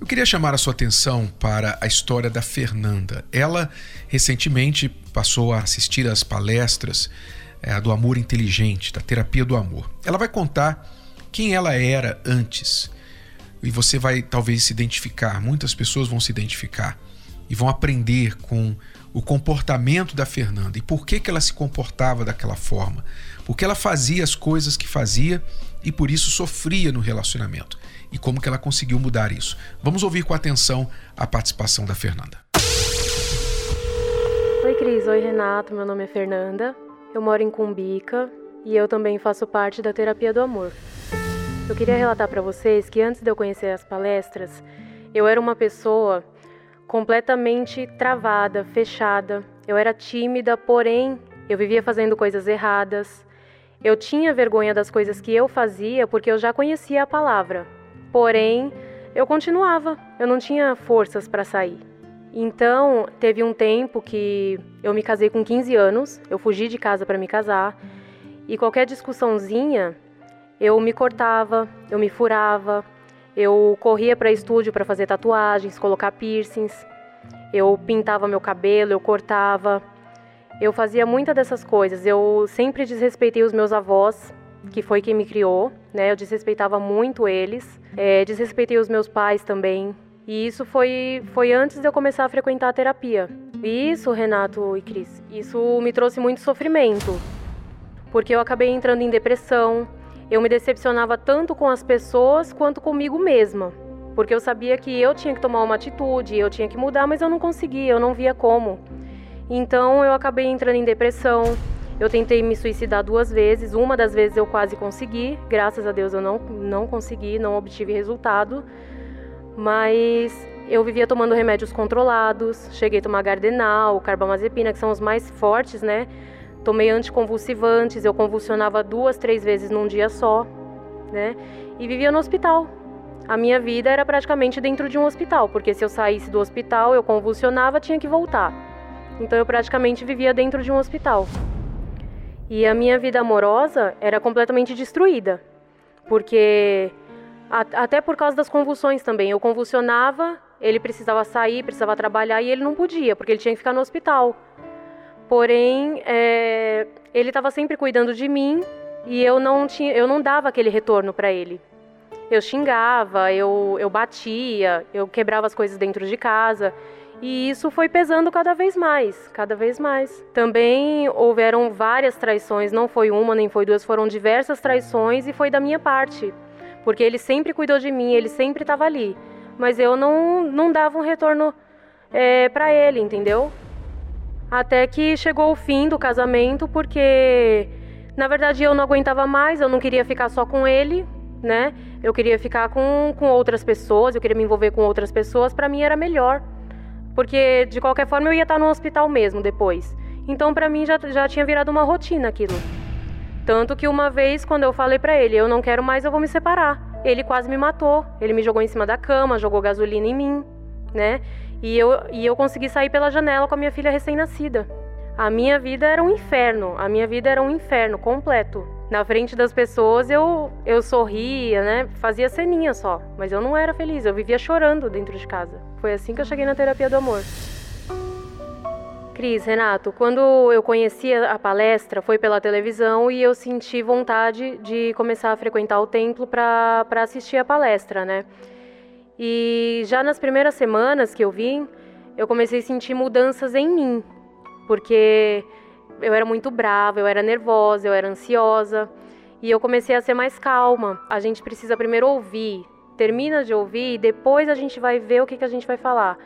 Eu queria chamar a sua atenção para a história da Fernanda. Ela recentemente passou a assistir às palestras é, do amor inteligente, da terapia do amor. Ela vai contar quem ela era antes. E você vai talvez se identificar, muitas pessoas vão se identificar e vão aprender com o comportamento da Fernanda e por que, que ela se comportava daquela forma. Porque ela fazia as coisas que fazia e por isso sofria no relacionamento. E como que ela conseguiu mudar isso. Vamos ouvir com atenção a participação da Fernanda. Oi Cris, oi Renato, meu nome é Fernanda. Eu moro em Cumbica e eu também faço parte da terapia do amor. Eu queria relatar para vocês que antes de eu conhecer as palestras, eu era uma pessoa completamente travada, fechada. Eu era tímida, porém eu vivia fazendo coisas erradas. Eu tinha vergonha das coisas que eu fazia porque eu já conhecia a palavra. Porém, eu continuava, eu não tinha forças para sair. Então, teve um tempo que eu me casei com 15 anos, eu fugi de casa para me casar, e qualquer discussãozinha, eu me cortava, eu me furava, eu corria para estúdio para fazer tatuagens, colocar piercings. Eu pintava meu cabelo, eu cortava. Eu fazia muitas dessas coisas. Eu sempre desrespeitei os meus avós, que foi quem me criou, né? Eu desrespeitava muito eles. É, desrespeitei os meus pais também. E isso foi, foi antes de eu começar a frequentar a terapia. E isso, Renato e Cris, isso me trouxe muito sofrimento. Porque eu acabei entrando em depressão, eu me decepcionava tanto com as pessoas quanto comigo mesma, porque eu sabia que eu tinha que tomar uma atitude, eu tinha que mudar, mas eu não conseguia, eu não via como. Então eu acabei entrando em depressão. Eu tentei me suicidar duas vezes, uma das vezes eu quase consegui, graças a Deus eu não, não consegui, não obtive resultado, mas eu vivia tomando remédios controlados, cheguei a tomar gardenal, carbamazepina, que são os mais fortes, né? Tomei anticonvulsivantes, eu convulsionava duas, três vezes num dia só, né? E vivia no hospital. A minha vida era praticamente dentro de um hospital, porque se eu saísse do hospital, eu convulsionava, tinha que voltar. Então eu praticamente vivia dentro de um hospital. E a minha vida amorosa era completamente destruída, porque até por causa das convulsões também. Eu convulsionava, ele precisava sair, precisava trabalhar e ele não podia, porque ele tinha que ficar no hospital. Porém, é, ele estava sempre cuidando de mim e eu não tinha, eu não dava aquele retorno para ele. Eu xingava, eu, eu batia, eu quebrava as coisas dentro de casa. E isso foi pesando cada vez mais, cada vez mais. Também houveram várias traições, não foi uma nem foi duas, foram diversas traições e foi da minha parte. Porque ele sempre cuidou de mim, ele sempre estava ali. Mas eu não, não dava um retorno é, para ele, entendeu? Até que chegou o fim do casamento, porque na verdade eu não aguentava mais, eu não queria ficar só com ele, né? Eu queria ficar com, com outras pessoas, eu queria me envolver com outras pessoas, para mim era melhor. Porque de qualquer forma eu ia estar no hospital mesmo depois. Então para mim já, já tinha virado uma rotina aquilo. Tanto que uma vez quando eu falei para ele, eu não quero mais, eu vou me separar. Ele quase me matou. Ele me jogou em cima da cama, jogou gasolina em mim, né? E eu, e eu consegui sair pela janela com a minha filha recém-nascida. A minha vida era um inferno, a minha vida era um inferno completo. Na frente das pessoas eu, eu sorria, né? Fazia ceninha só, mas eu não era feliz, eu vivia chorando dentro de casa. Foi assim que eu cheguei na terapia do amor. Cris, Renato, quando eu conheci a palestra foi pela televisão e eu senti vontade de começar a frequentar o templo para assistir a palestra, né? E já nas primeiras semanas que eu vim, eu comecei a sentir mudanças em mim, porque eu era muito brava, eu era nervosa, eu era ansiosa, e eu comecei a ser mais calma. A gente precisa primeiro ouvir, termina de ouvir e depois a gente vai ver o que, que a gente vai falar.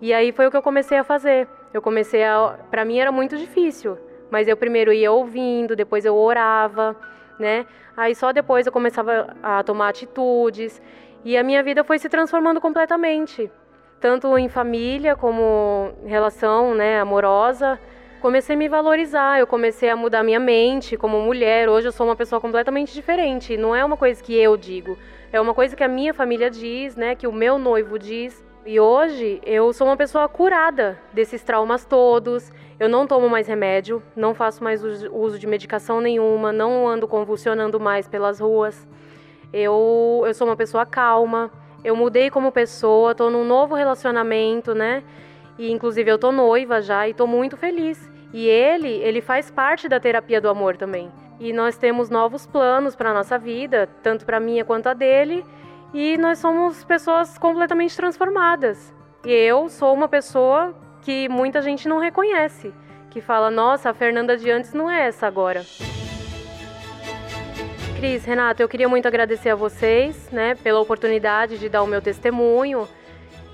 E aí foi o que eu comecei a fazer. Eu comecei a. Para mim era muito difícil, mas eu primeiro ia ouvindo, depois eu orava, né? Aí só depois eu começava a tomar atitudes. E a minha vida foi se transformando completamente, tanto em família como relação, né, amorosa, comecei a me valorizar, eu comecei a mudar minha mente como mulher. Hoje eu sou uma pessoa completamente diferente. Não é uma coisa que eu digo, é uma coisa que a minha família diz, né? Que o meu noivo diz. E hoje eu sou uma pessoa curada desses traumas todos. Eu não tomo mais remédio, não faço mais uso de medicação nenhuma, não ando convulsionando mais pelas ruas. Eu, eu sou uma pessoa calma, eu mudei como pessoa, tô num novo relacionamento, né? E inclusive eu tô noiva já e tô muito feliz. E ele, ele faz parte da terapia do amor também. E nós temos novos planos para nossa vida, tanto para minha quanto a dele, e nós somos pessoas completamente transformadas. E eu sou uma pessoa que muita gente não reconhece, que fala: "Nossa, a Fernanda de antes não é essa agora". Cris, Renato, eu queria muito agradecer a vocês, né, pela oportunidade de dar o meu testemunho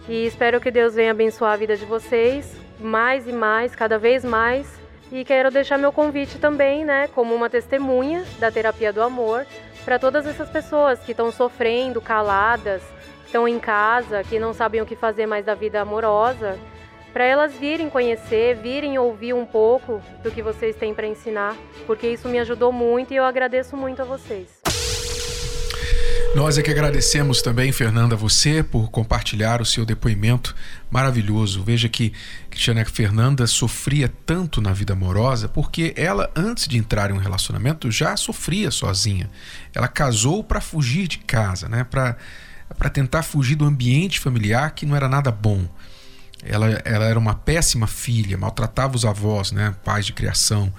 e espero que Deus venha abençoar a vida de vocês mais e mais, cada vez mais. E quero deixar meu convite também, né, como uma testemunha da terapia do amor, para todas essas pessoas que estão sofrendo, caladas, estão em casa, que não sabem o que fazer mais da vida amorosa, para elas virem conhecer, virem ouvir um pouco do que vocês têm para ensinar, porque isso me ajudou muito e eu agradeço muito a vocês. Nós é que agradecemos também, Fernanda, você por compartilhar o seu depoimento maravilhoso. Veja que Cristiana Fernanda sofria tanto na vida amorosa porque ela, antes de entrar em um relacionamento, já sofria sozinha. Ela casou para fugir de casa, né? para tentar fugir do ambiente familiar que não era nada bom. Ela, ela era uma péssima filha, maltratava os avós, né, pais de criação,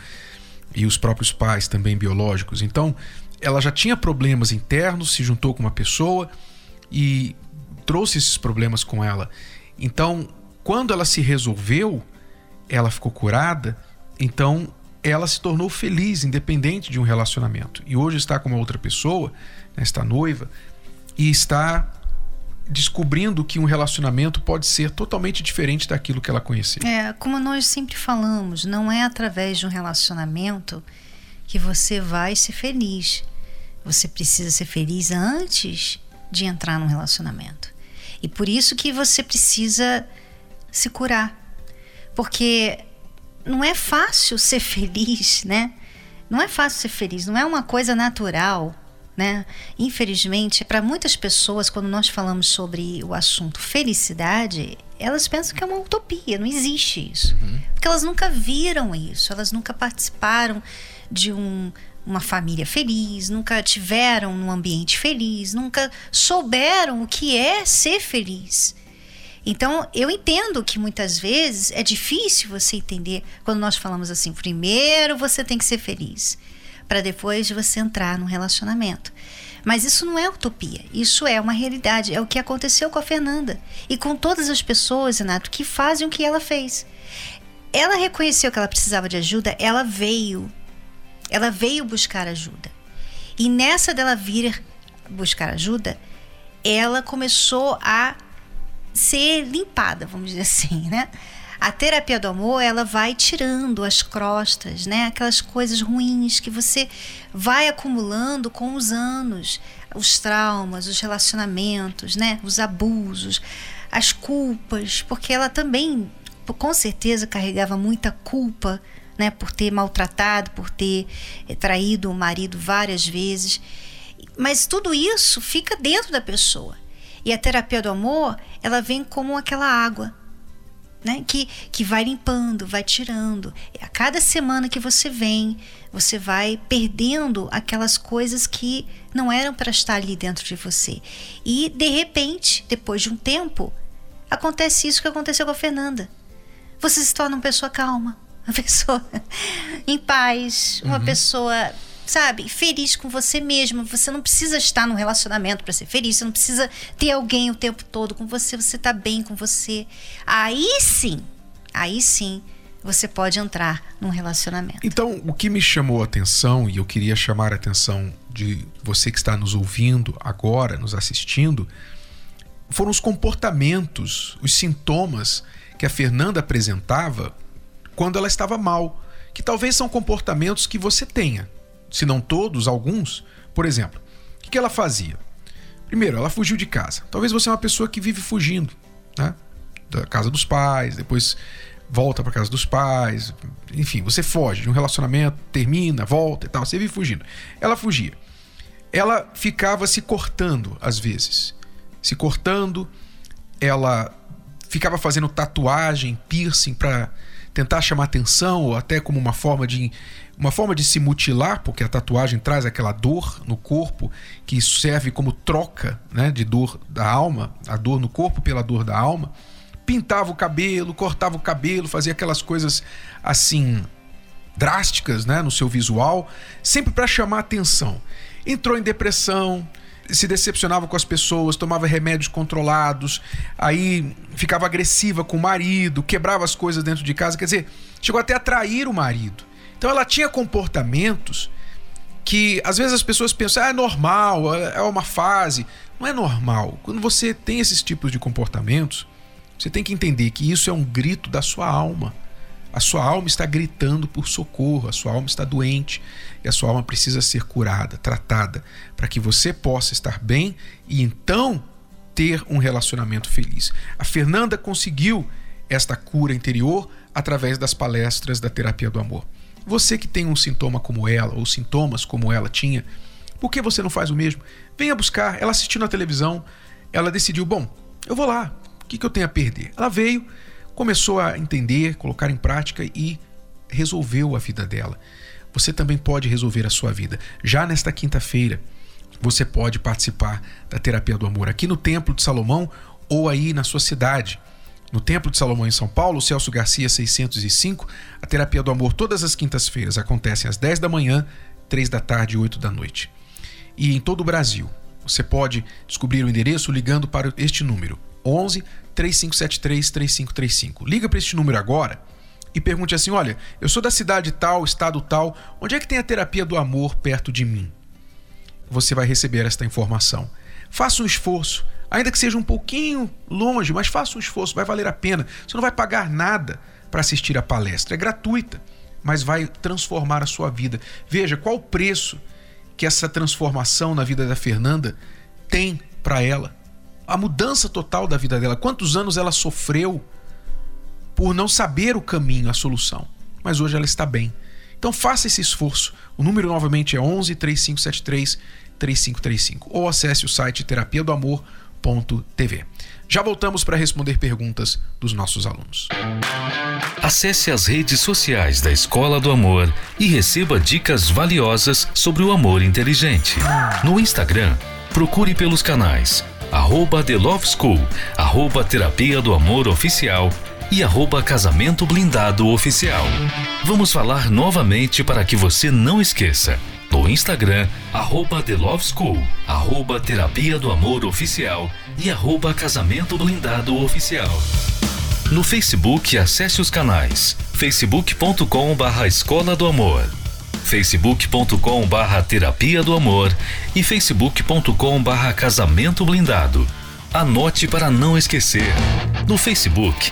e os próprios pais também biológicos. Então, ela já tinha problemas internos, se juntou com uma pessoa e trouxe esses problemas com ela. Então, quando ela se resolveu, ela ficou curada, então ela se tornou feliz, independente de um relacionamento. E hoje está com uma outra pessoa, né, está noiva, e está descobrindo que um relacionamento pode ser totalmente diferente daquilo que ela conhecia. É, como nós sempre falamos, não é através de um relacionamento que você vai ser feliz. Você precisa ser feliz antes de entrar num relacionamento. E por isso que você precisa se curar. Porque não é fácil ser feliz, né? Não é fácil ser feliz, não é uma coisa natural né? Infelizmente, para muitas pessoas, quando nós falamos sobre o assunto felicidade, elas pensam que é uma utopia, não existe isso. Uhum. Porque elas nunca viram isso, elas nunca participaram de um, uma família feliz, nunca tiveram um ambiente feliz, nunca souberam o que é ser feliz. Então, eu entendo que muitas vezes é difícil você entender quando nós falamos assim: primeiro você tem que ser feliz para depois você entrar num relacionamento. Mas isso não é utopia, isso é uma realidade, é o que aconteceu com a Fernanda e com todas as pessoas, Renato, que fazem o que ela fez. Ela reconheceu que ela precisava de ajuda, ela veio. Ela veio buscar ajuda. E nessa dela vir buscar ajuda, ela começou a ser limpada, vamos dizer assim, né? A terapia do amor, ela vai tirando as crostas, né? Aquelas coisas ruins que você vai acumulando com os anos, os traumas, os relacionamentos, né? Os abusos, as culpas, porque ela também, com certeza, carregava muita culpa, né? Por ter maltratado, por ter eh, traído o marido várias vezes. Mas tudo isso fica dentro da pessoa. E a terapia do amor, ela vem como aquela água né? Que, que vai limpando, vai tirando. A cada semana que você vem, você vai perdendo aquelas coisas que não eram para estar ali dentro de você. E de repente, depois de um tempo, acontece isso que aconteceu com a Fernanda. Você se torna uma pessoa calma, uma pessoa em paz, uma uhum. pessoa sabe, feliz com você mesmo. Você não precisa estar num relacionamento para ser feliz, você não precisa ter alguém o tempo todo com você, você tá bem com você. Aí sim, aí sim você pode entrar num relacionamento. Então, o que me chamou a atenção e eu queria chamar a atenção de você que está nos ouvindo agora, nos assistindo, foram os comportamentos, os sintomas que a Fernanda apresentava quando ela estava mal, que talvez são comportamentos que você tenha se não todos, alguns. Por exemplo, o que ela fazia? Primeiro, ela fugiu de casa. Talvez você é uma pessoa que vive fugindo, né? Da casa dos pais, depois volta para casa dos pais, enfim, você foge de um relacionamento, termina, volta e tal, você vive fugindo. Ela fugia. Ela ficava se cortando às vezes, se cortando, ela ficava fazendo tatuagem, piercing para tentar chamar atenção ou até como uma forma de uma forma de se mutilar, porque a tatuagem traz aquela dor no corpo que serve como troca, né, de dor da alma, a dor no corpo pela dor da alma pintava o cabelo, cortava o cabelo, fazia aquelas coisas assim drásticas, né, no seu visual, sempre para chamar atenção. Entrou em depressão, se decepcionava com as pessoas, tomava remédios controlados, aí ficava agressiva com o marido, quebrava as coisas dentro de casa, quer dizer, chegou até a trair o marido. Então ela tinha comportamentos que às vezes as pessoas pensam, ah, é normal, é uma fase. Não é normal. Quando você tem esses tipos de comportamentos, você tem que entender que isso é um grito da sua alma. A sua alma está gritando por socorro, a sua alma está doente e a sua alma precisa ser curada, tratada, para que você possa estar bem e então ter um relacionamento feliz. A Fernanda conseguiu esta cura interior através das palestras da terapia do amor. Você que tem um sintoma como ela, ou sintomas como ela tinha, por que você não faz o mesmo? Venha buscar. Ela assistiu na televisão, ela decidiu: bom, eu vou lá, o que, que eu tenho a perder? Ela veio, começou a entender, colocar em prática e resolveu a vida dela. Você também pode resolver a sua vida. Já nesta quinta-feira, você pode participar da terapia do amor aqui no Templo de Salomão ou aí na sua cidade. No Templo de Salomão em São Paulo, Celso Garcia 605, a terapia do amor todas as quintas-feiras acontece às 10 da manhã, 3 da tarde e 8 da noite. E em todo o Brasil, você pode descobrir o endereço ligando para este número 11 3573 3535. Liga para este número agora e pergunte assim: olha, eu sou da cidade tal, estado tal, onde é que tem a terapia do amor perto de mim? Você vai receber esta informação. Faça um esforço, ainda que seja um pouquinho longe, mas faça um esforço, vai valer a pena. Você não vai pagar nada para assistir a palestra, é gratuita, mas vai transformar a sua vida. Veja qual o preço que essa transformação na vida da Fernanda tem para ela a mudança total da vida dela. Quantos anos ela sofreu por não saber o caminho, a solução. Mas hoje ela está bem. Então faça esse esforço. O número novamente é 11 3573 3535 ou acesse o site terapia do Já voltamos para responder perguntas dos nossos alunos. Acesse as redes sociais da Escola do Amor e receba dicas valiosas sobre o amor inteligente. No Instagram, procure pelos canais arroba The Love School, arroba Terapia do Amor Oficial e arroba Casamento Blindado Oficial. Vamos falar novamente para que você não esqueça. No Instagram, arroba The Love School, arroba Terapia do Amor Oficial e arroba Casamento Blindado Oficial. No Facebook, acesse os canais facebook.com barra Escola do Amor facebook.com barra terapia do amor e facebook.com barra casamento blindado. Anote para não esquecer. No Facebook,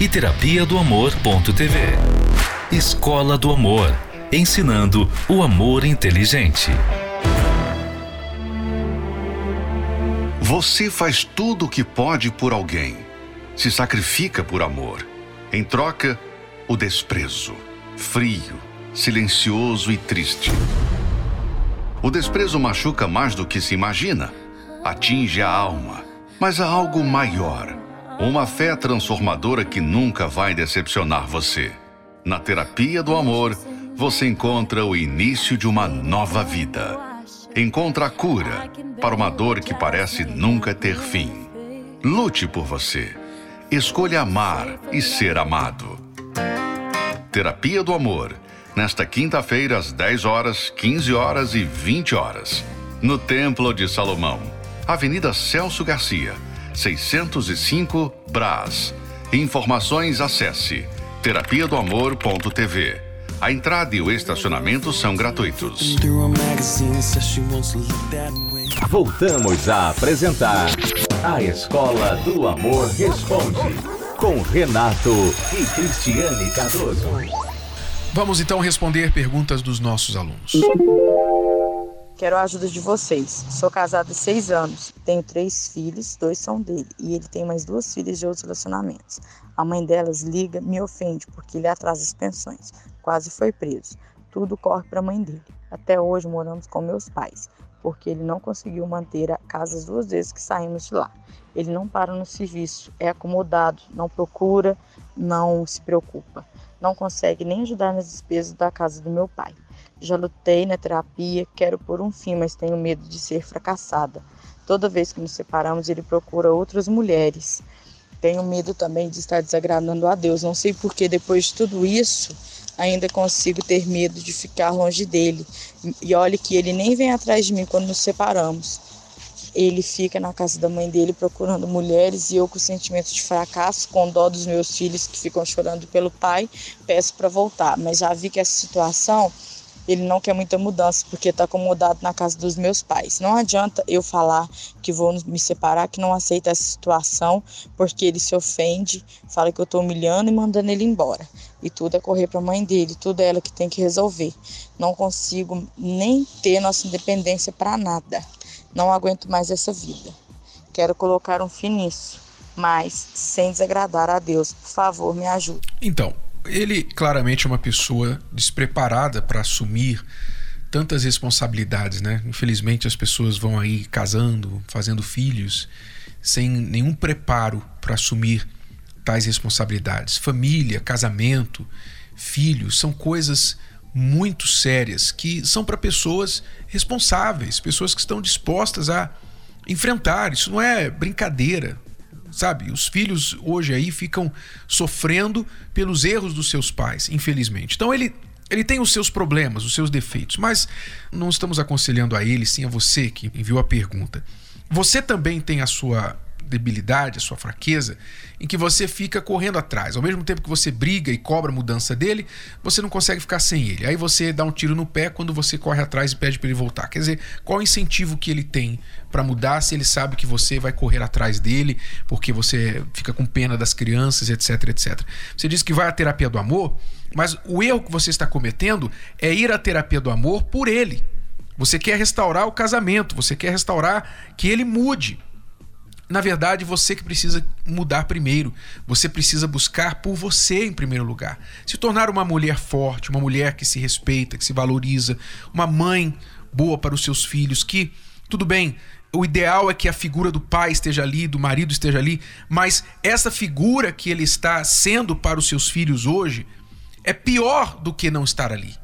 e terapia do amor.tv. Escola do Amor, ensinando o amor inteligente. Você faz tudo o que pode por alguém. Se sacrifica por amor. Em troca, o desprezo. Frio, silencioso e triste. O desprezo machuca mais do que se imagina. Atinge a alma. Mas há algo maior. Uma fé transformadora que nunca vai decepcionar você. Na terapia do amor, você encontra o início de uma nova vida encontra a cura para uma dor que parece nunca ter fim. Lute por você. Escolha amar e ser amado. Terapia do Amor, nesta quinta-feira às 10 horas, 15 horas e 20 horas, no Templo de Salomão, Avenida Celso Garcia, 605 Brás. Informações acesse terapia do amor.tv A entrada e o estacionamento são gratuitos. Voltamos a apresentar A Escola do Amor Responde, com Renato e Cristiane Cardoso. Vamos então responder perguntas dos nossos alunos. Quero a ajuda de vocês. Sou casada há seis anos, tenho três filhos, dois são dele, e ele tem mais duas filhas de outros relacionamentos. A mãe delas liga, me ofende porque ele atrasa as pensões. Quase foi preso. Tudo corre para a mãe dele. Até hoje moramos com meus pais, porque ele não conseguiu manter a casa as duas vezes que saímos de lá. Ele não para no serviço, é acomodado, não procura, não se preocupa. Não consegue nem ajudar nas despesas da casa do meu pai. Já lutei na terapia, quero pôr um fim, mas tenho medo de ser fracassada. Toda vez que nos separamos, ele procura outras mulheres. Tenho medo também de estar desagradando a Deus. Não sei porque depois de tudo isso, ainda consigo ter medo de ficar longe dele. E olhe que ele nem vem atrás de mim quando nos separamos. Ele fica na casa da mãe dele procurando mulheres e eu com sentimento de fracasso, com dó dos meus filhos que ficam chorando pelo pai, peço para voltar. Mas já vi que essa situação ele não quer muita mudança porque está acomodado na casa dos meus pais. Não adianta eu falar que vou me separar, que não aceita essa situação, porque ele se ofende, fala que eu estou humilhando e mandando ele embora. E tudo é correr para a mãe dele, tudo é ela que tem que resolver. Não consigo nem ter nossa independência para nada. Não aguento mais essa vida. Quero colocar um fim nisso, mas sem desagradar a Deus. Por favor, me ajude. Então, ele claramente é uma pessoa despreparada para assumir tantas responsabilidades, né? Infelizmente as pessoas vão aí casando, fazendo filhos, sem nenhum preparo para assumir tais responsabilidades. Família, casamento, filhos são coisas muito sérias que são para pessoas responsáveis, pessoas que estão dispostas a enfrentar. Isso não é brincadeira sabe? Os filhos hoje aí ficam sofrendo pelos erros dos seus pais, infelizmente. Então ele ele tem os seus problemas, os seus defeitos, mas não estamos aconselhando a ele, sim a você que enviou a pergunta. Você também tem a sua debilidade, a sua fraqueza, em que você fica correndo atrás. Ao mesmo tempo que você briga e cobra a mudança dele, você não consegue ficar sem ele. Aí você dá um tiro no pé quando você corre atrás e pede para ele voltar. Quer dizer, qual o incentivo que ele tem para mudar se ele sabe que você vai correr atrás dele porque você fica com pena das crianças, etc, etc. Você diz que vai à terapia do amor, mas o erro que você está cometendo é ir à terapia do amor por ele. Você quer restaurar o casamento, você quer restaurar que ele mude na verdade, você que precisa mudar primeiro. Você precisa buscar por você em primeiro lugar. Se tornar uma mulher forte, uma mulher que se respeita, que se valoriza, uma mãe boa para os seus filhos, que, tudo bem, o ideal é que a figura do pai esteja ali, do marido esteja ali, mas essa figura que ele está sendo para os seus filhos hoje é pior do que não estar ali.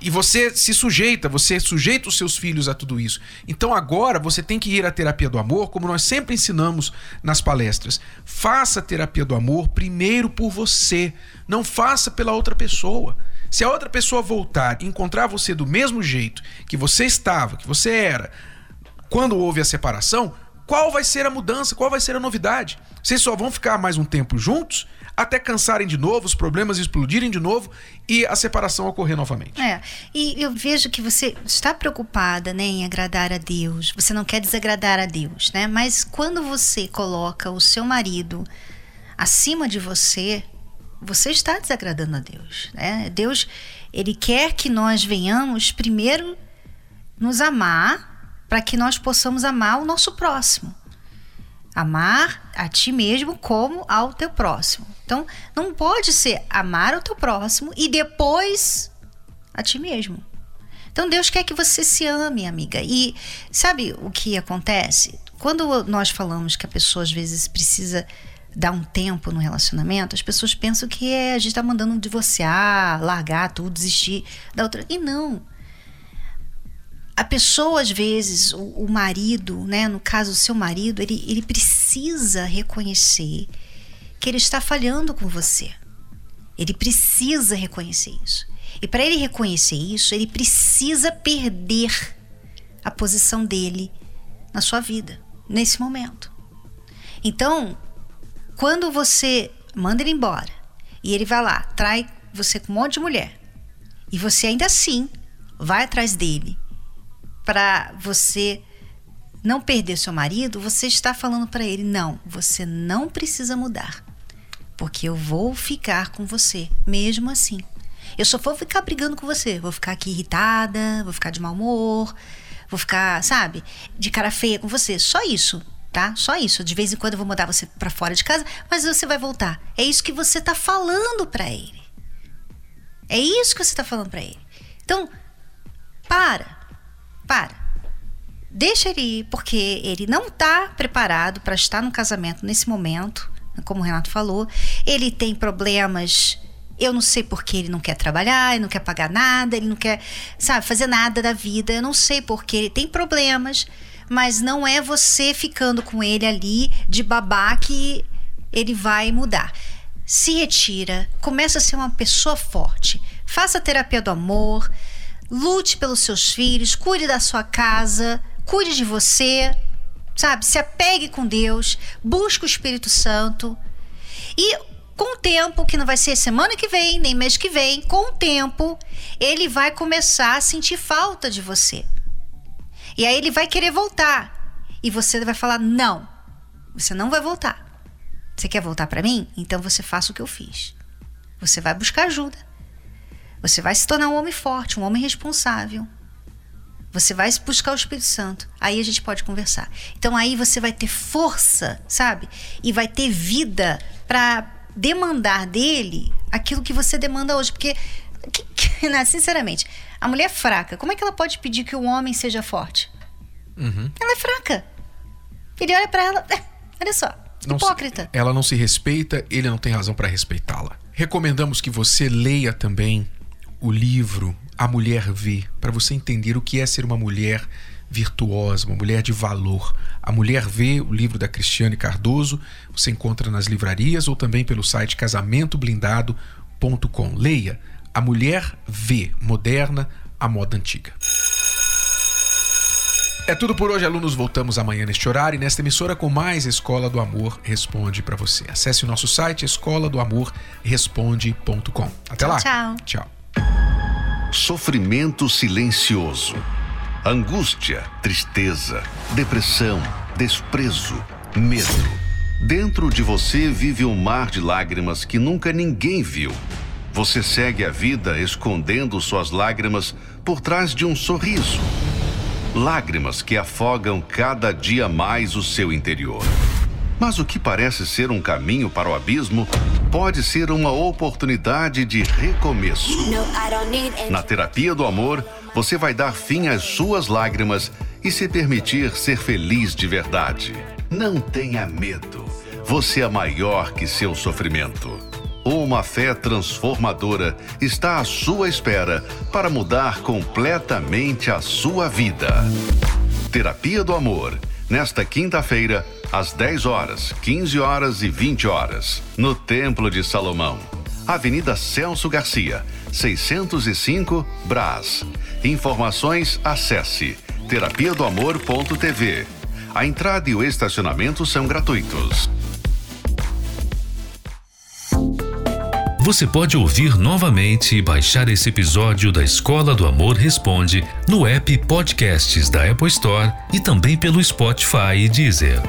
E você se sujeita, você sujeita os seus filhos a tudo isso. Então agora você tem que ir à terapia do amor, como nós sempre ensinamos nas palestras. Faça a terapia do amor primeiro por você, não faça pela outra pessoa. Se a outra pessoa voltar e encontrar você do mesmo jeito que você estava, que você era, quando houve a separação, qual vai ser a mudança? Qual vai ser a novidade? Vocês só vão ficar mais um tempo juntos até cansarem de novo, os problemas explodirem de novo e a separação ocorrer novamente. É, e eu vejo que você está preocupada né, em agradar a Deus, você não quer desagradar a Deus, né? Mas quando você coloca o seu marido acima de você, você está desagradando a Deus, né? Deus, ele quer que nós venhamos primeiro nos amar para que nós possamos amar o nosso próximo. Amar a ti mesmo como ao teu próximo. Então, não pode ser amar o teu próximo e depois a ti mesmo. Então, Deus quer que você se ame, amiga. E sabe o que acontece? Quando nós falamos que a pessoa às vezes precisa dar um tempo no relacionamento, as pessoas pensam que é, a gente está mandando divorciar, largar tudo, desistir da outra. E não a pessoa, às vezes, o, o, marido, né, no caso, o seu marido, ele, ele precisa reconhecer que ele está falhando com você. Ele precisa reconhecer isso. E para ele reconhecer isso, ele precisa perder a posição dele na sua vida, nesse momento. Então, quando você manda ele embora e ele vai lá, trai você com um monte de mulher, e você ainda assim vai atrás dele para você não perder seu marido, você está falando para ele: não, você não precisa mudar, porque eu vou ficar com você, mesmo assim. Eu só vou ficar brigando com você, vou ficar aqui irritada, vou ficar de mau humor, vou ficar, sabe, de cara feia com você. Só isso, tá? Só isso. De vez em quando eu vou mandar você para fora de casa, mas você vai voltar. É isso que você tá falando para ele. É isso que você tá falando para ele. Então, para. Para. Deixa ele ir, porque ele não está preparado para estar no casamento nesse momento, como o Renato falou. Ele tem problemas. Eu não sei porque ele não quer trabalhar, ele não quer pagar nada, ele não quer, sabe, fazer nada da vida. Eu não sei porque ele tem problemas, mas não é você ficando com ele ali de babá que ele vai mudar. Se retira, começa a ser uma pessoa forte, faça terapia do amor, lute pelos seus filhos, cuide da sua casa, cuide de você, sabe? Se apegue com Deus, busque o Espírito Santo. E com o tempo, que não vai ser semana que vem, nem mês que vem, com o tempo, ele vai começar a sentir falta de você. E aí ele vai querer voltar. E você vai falar: não, você não vai voltar. Você quer voltar para mim? Então você faça o que eu fiz. Você vai buscar ajuda. Você vai se tornar um homem forte, um homem responsável. Você vai buscar o Espírito Santo. Aí a gente pode conversar. Então aí você vai ter força, sabe? E vai ter vida para demandar dele aquilo que você demanda hoje. Porque, que, que, né, sinceramente, a mulher é fraca. Como é que ela pode pedir que o homem seja forte? Uhum. Ela é fraca. Ele olha para ela. Olha só. Não hipócrita. Se, ela não se respeita, ele não tem razão para respeitá-la. Recomendamos que você leia também o livro A Mulher Vê, para você entender o que é ser uma mulher virtuosa, uma mulher de valor. A Mulher Vê, o livro da Cristiane Cardoso, você encontra nas livrarias ou também pelo site casamentoblindado.com. Leia A Mulher Vê, moderna, a moda antiga. É tudo por hoje, alunos. Voltamos amanhã neste horário e nesta emissora com mais Escola do Amor Responde para você. Acesse o nosso site escola do amor responde.com. Até tchau, lá. Tchau. Tchau. Sofrimento silencioso. Angústia, tristeza, depressão, desprezo, medo. Dentro de você vive um mar de lágrimas que nunca ninguém viu. Você segue a vida escondendo suas lágrimas por trás de um sorriso. Lágrimas que afogam cada dia mais o seu interior. Mas o que parece ser um caminho para o abismo pode ser uma oportunidade de recomeço. Na terapia do amor, você vai dar fim às suas lágrimas e se permitir ser feliz de verdade. Não tenha medo. Você é maior que seu sofrimento. Uma fé transformadora está à sua espera para mudar completamente a sua vida. Terapia do Amor, nesta quinta-feira, às 10 horas, 15 horas e 20 horas, no Templo de Salomão. Avenida Celso Garcia, 605, Brás. Informações acesse terapia do amor.tv. A entrada e o estacionamento são gratuitos. Você pode ouvir novamente e baixar esse episódio da Escola do Amor Responde no app Podcasts da Apple Store e também pelo Spotify e Deezer.